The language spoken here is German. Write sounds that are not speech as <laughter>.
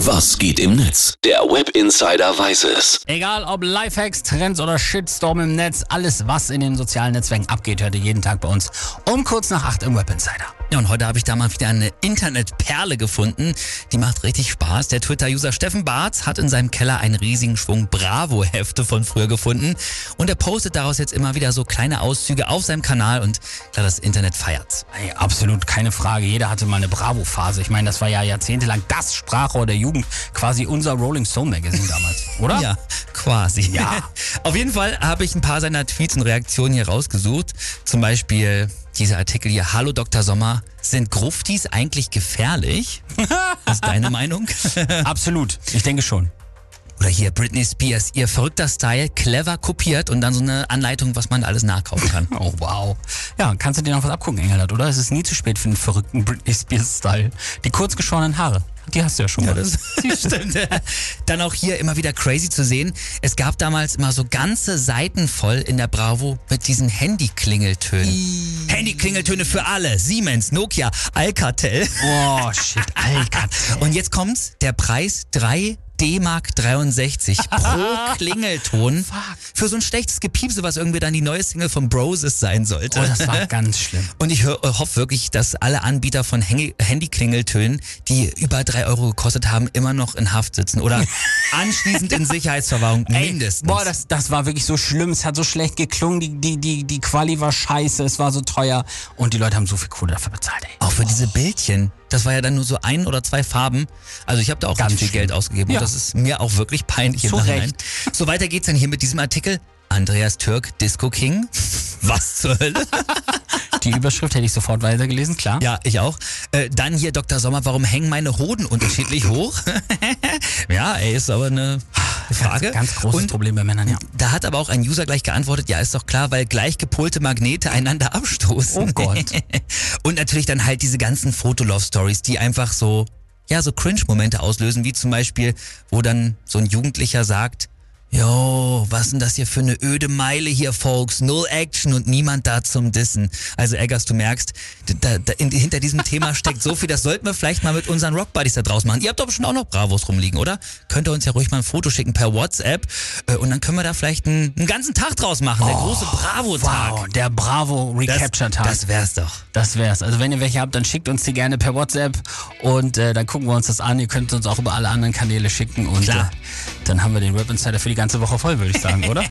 Was geht im Netz? Der Web Insider weiß es. Egal ob Lifehacks, Trends oder Shitstorm im Netz, alles was in den sozialen Netzwerken abgeht, hört ihr jeden Tag bei uns um kurz nach acht im Web Insider. Ja, und heute habe ich da mal wieder eine Internetperle gefunden. Die macht richtig Spaß. Der Twitter-User Steffen Barth hat in seinem Keller einen riesigen Schwung Bravo-Hefte von früher gefunden. Und er postet daraus jetzt immer wieder so kleine Auszüge auf seinem Kanal und klar, das Internet feiert's. Hey, absolut keine Frage. Jeder hatte mal eine Bravo-Phase. Ich meine, das war ja jahrzehntelang das Sprachrohr der Jugend. Quasi unser Rolling Stone Magazine damals, oder? Ja, quasi. Ja. <laughs> Auf jeden Fall habe ich ein paar seiner Tweets und Reaktionen hier rausgesucht. Zum Beispiel dieser Artikel hier, Hallo Dr. Sommer, sind Gruftis eigentlich gefährlich? <laughs> Ist deine Meinung? <laughs> Absolut. Ich denke schon. Oder hier Britney Spears, ihr verrückter Style, clever kopiert und dann so eine Anleitung, was man alles nachkaufen kann. Oh, wow. Ja, kannst du dir noch was abgucken, Engelhardt, oder? Es ist nie zu spät für den verrückten Britney Spears-Style. Die kurzgeschorenen Haare, die hast du ja schon Ja, mal. das <laughs> <laughs> stimmt. Dann auch hier immer wieder crazy zu sehen. Es gab damals immer so ganze Seiten voll in der Bravo mit diesen Handy-Klingeltönen. Handy-Klingeltöne für alle. Siemens, Nokia, Alcatel. Boah, shit, Alter. Und jetzt kommt's, der Preis 3 D-Mark 63 <laughs> pro Klingelton für so ein schlechtes Gepiepse, was irgendwie dann die neue Single von Broses sein sollte. Oh, das war ganz schlimm. Und ich hoffe wirklich, dass alle Anbieter von Handy- Handy-Klingeltönen, die über drei Euro gekostet haben, immer noch in Haft sitzen oder <laughs> anschließend in Sicherheitsverwahrung mindestens. Boah, das, das war wirklich so schlimm. Es hat so schlecht geklungen. Die, die, die, die Quali war scheiße. Es war so teuer. Und die Leute haben so viel Kohle dafür bezahlt, ey. Für diese Bildchen. Das war ja dann nur so ein oder zwei Farben. Also ich habe da auch Ganz viel schlimm. Geld ausgegeben Ja. und das ist mir auch wirklich peinlich im Nachhinein. So weiter geht's dann hier mit diesem Artikel. Andreas Türk, Disco King. Was zur Hölle? Die Überschrift hätte ich sofort weitergelesen, klar. Ja, ich auch. Äh, dann hier Dr. Sommer, warum hängen meine Hoden unterschiedlich hoch? <laughs> ja, ey, ist aber eine Frage. Ganz, ganz großes Und Problem bei Männern, ja. Da hat aber auch ein User gleich geantwortet, ja, ist doch klar, weil gleich gepolte Magnete einander abstoßen. Oh Gott. <laughs> Und natürlich dann halt diese ganzen Fotolove-Stories, die einfach so, ja, so Cringe-Momente auslösen, wie zum Beispiel, wo dann so ein Jugendlicher sagt, Jo, was denn das hier für eine öde Meile hier, Folks? Null Action und niemand da zum Dissen. Also Eggers, du merkst, da, da, in, hinter diesem Thema steckt so viel, das sollten wir vielleicht mal mit unseren Rockbuddies da draus machen. Ihr habt doch bestimmt auch noch Bravos rumliegen, oder? Könnt ihr uns ja ruhig mal ein Foto schicken per WhatsApp äh, und dann können wir da vielleicht einen, einen ganzen Tag draus machen, der große Bravo-Tag. Wow, der Bravo Das-. Das wär's doch. Das wär's. Also wenn ihr welche habt, dann schickt uns die gerne per WhatsApp und äh, dann gucken wir uns das an. Ihr könnt uns auch über alle anderen Kanäle schicken und Klar. Äh, dann haben wir den Web Insider für die ganze Woche voll, würde ich sagen, <laughs> oder?